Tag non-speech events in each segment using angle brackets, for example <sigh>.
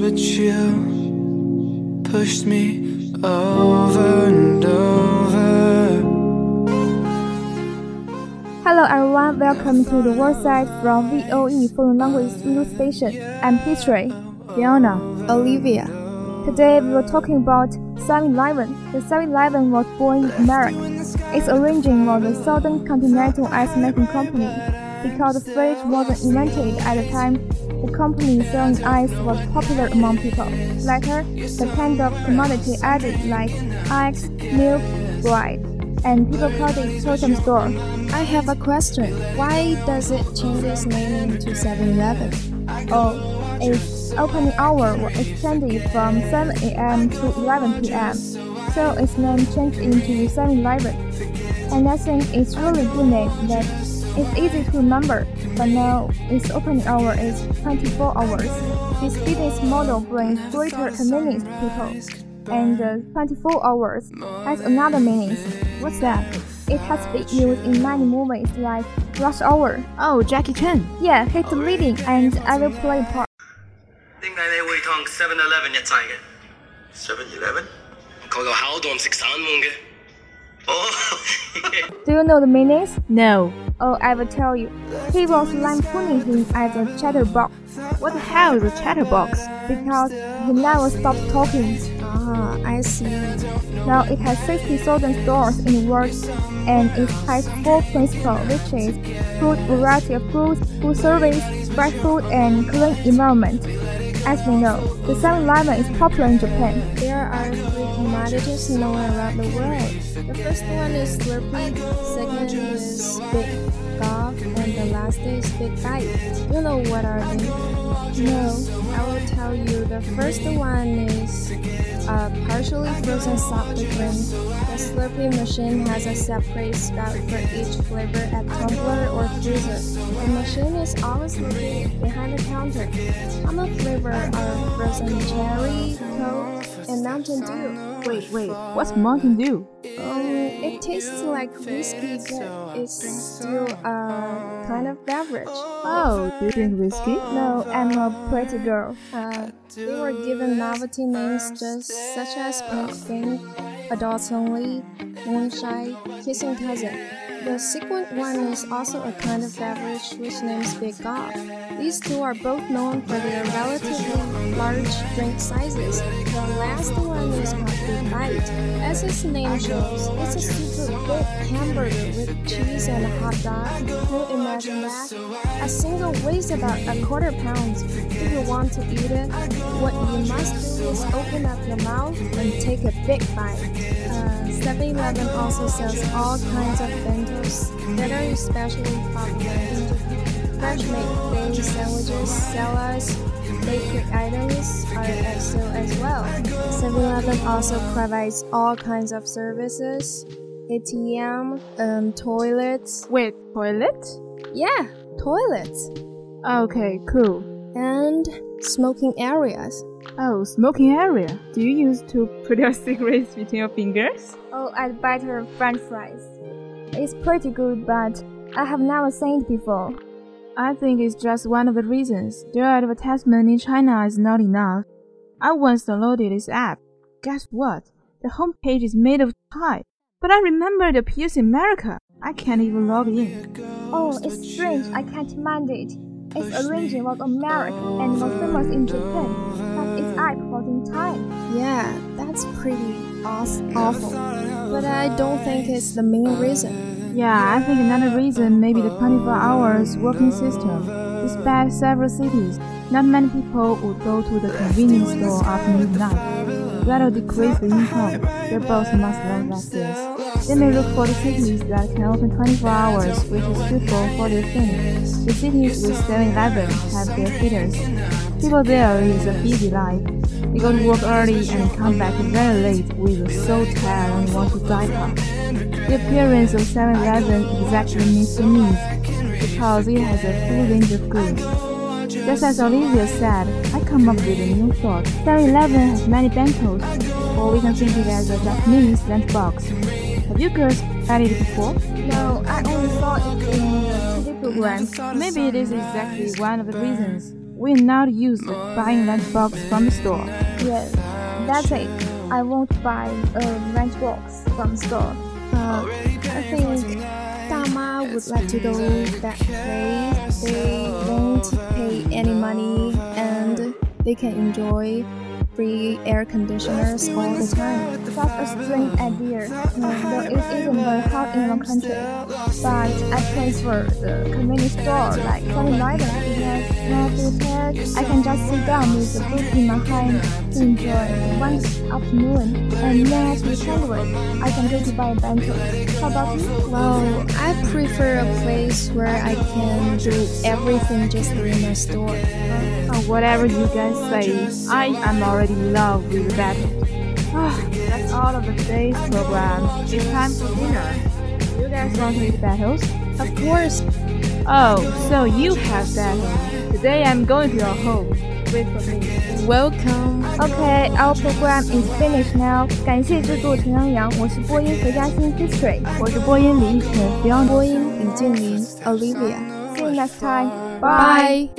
But you pushed me over and over. Hello everyone, welcome to the World Says from VOE Foreign Language Radio Station. I'm Petre. Fiona. Olivia. Today we were talking about 7-Eleven. The 7-Eleven was born in America. Its origin was the Southern Continental Ice Making Company. Because the fridge wasn't invented at the time, the company selling ice was popular among people. Later, the kind of commodity added like eggs, milk, bread, and people called it totem store. I have a question. Why does it change its name into 7-Eleven? Oh, its opening hour was extended from 7 a.m. to 11 p.m. So its name changed into 7-Eleven. And I think it's really good name that it's easy to remember. But now its opening hour is 24 hours. This business model brings greater convenience to people. And uh, 24 hours has another meaning. What's that? It has been used in many movies like Rush Hour. Oh, Jackie Chan. Yeah, he's the leading and I will play part. 7-Eleven jetzt eingehen. 7-Eleven? Do you know the meanings? No. Oh, I will tell you. He was lampooning him as a chatterbox. What the hell is a chatterbox? Because he never stops talking. Ah, I see. Now it has 60,000 stores in the world and it has four principles, which is food variety of foods, food service, fresh food, and clean environment. As we know, the 7-Eleven is popular in Japan. There are three commodities known around the world. The first one is Slurpee, second is Big Gulp, and the last is Big Bite. You know what are they? No, I will. The first one is a partially frozen soft drink. The Slurpee machine has a separate spout for each flavor at tumbler or freezer. The machine is always located behind the counter. Common flavor are frozen cherry, coke, Mountain Dew. Wait, wait. What's Mountain Dew? Um, it tastes like whiskey, but it's still a kind of beverage. Oh, do you drink whiskey? No, I'm a pretty girl. Uh, they were given novelty names just such as Pink Fink, Adults Only, Moonshine, Kissing Cousin. The second one is also a kind of beverage which names Big Gulp. These two are both known for their relatively large drink sizes. The last one is called Big Bite. As its name shows, it's a super big hamburger with cheese and a hot dog. Can you imagine that? A single weighs about a quarter pound. If you want to eat it, what you must do is open up your mouth and take a big bite. Uh, 7-Eleven also sells all kinds of bentos that are especially popular in Japan. Fresh made daily sandwiches, salads, bakery items are at sale as well. 7-Eleven also provides all kinds of services, ATM, um, toilets. Wait, toilet? Yeah, toilets. Okay, cool. And smoking areas. Oh, smoking area. Do you use to put your <laughs> cigarettes between your fingers? Oh, I'd better French fries. It's pretty good, but I have never seen it before. I think it's just one of the reasons. Their advertisement in China is not enough. I once downloaded this app. Guess what? The homepage is made of Thai. But I remember it appears in America. I can't even log in. Oh, it's strange. I can't mind it. Its origin was American and was famous in Japan, but its app was in Thai. Yeah, that's pretty awful. But I don't think it's the main reason. Yeah, I think another reason may be the 24 hours working system. Despite several cities, not many people would go to the convenience store after midnight. That'll decrease the income. Boss must learn like this. They may look for the cities that can open 24 hours, which is suitable for their thing. The cities with 7-Eleven have their hitters. People there live a busy life. They go to work early and come back very late with so tired and want to die up. The appearance of 7-Eleven exactly meets the needs because it has a full range of goods. Just as Olivia said, I come up with a new thought. 7-Eleven has many bentos, or we can think it as a Japanese lunchbox. You girls had it before? No, I only saw it in the program. Maybe it is exactly one of the reasons we're not used to buying lunchbox from the store. Yes, that's it. I won't buy a lunchbox from the store. Uh, I think Dama would like to go that place. They won't pay any money and they can enjoy free air conditioners all the time. Such a strange idea. though it isn't very hot in one country. But I prefer the convenience store like 7-Eleven because I can just sit down with a book in my hand to enjoy one afternoon. And when I feel hungry, I can go to buy a bento. How about you? Well, I prefer a place where I can do everything just in a store Uh, whatever you guys say, I am already in love with the battle. Oh, that's all of the today's program. It's time for dinner. You guys want to eat battles? Of course. Oh, so you have battle. Today I'm going to your home. Wait for me. Welcome. Okay, our program is finished now. 感谢制作陈阳阳，我是播音何嘉欣 History，我是播音李雨晨 Fiona，播音李静林 Olivia。See you next time. Bye.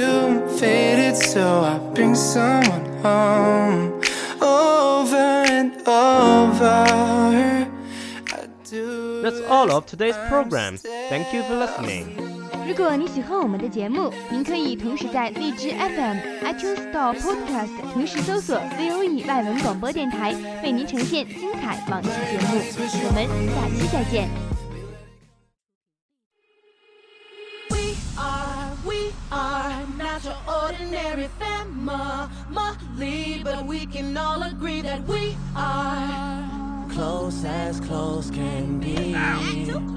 You faded, so I bring someone home over and over. That's all of today's program. Thank you for listening. 如果你喜欢我们的节目，您可以同时在荔枝 FM、iTunes Store、Podcast 同时搜索 VOE 外文广播电台，为您呈现精彩往期节目。我们下期再见。Ordinary family, but we can all agree that we are close as close can be. So it don't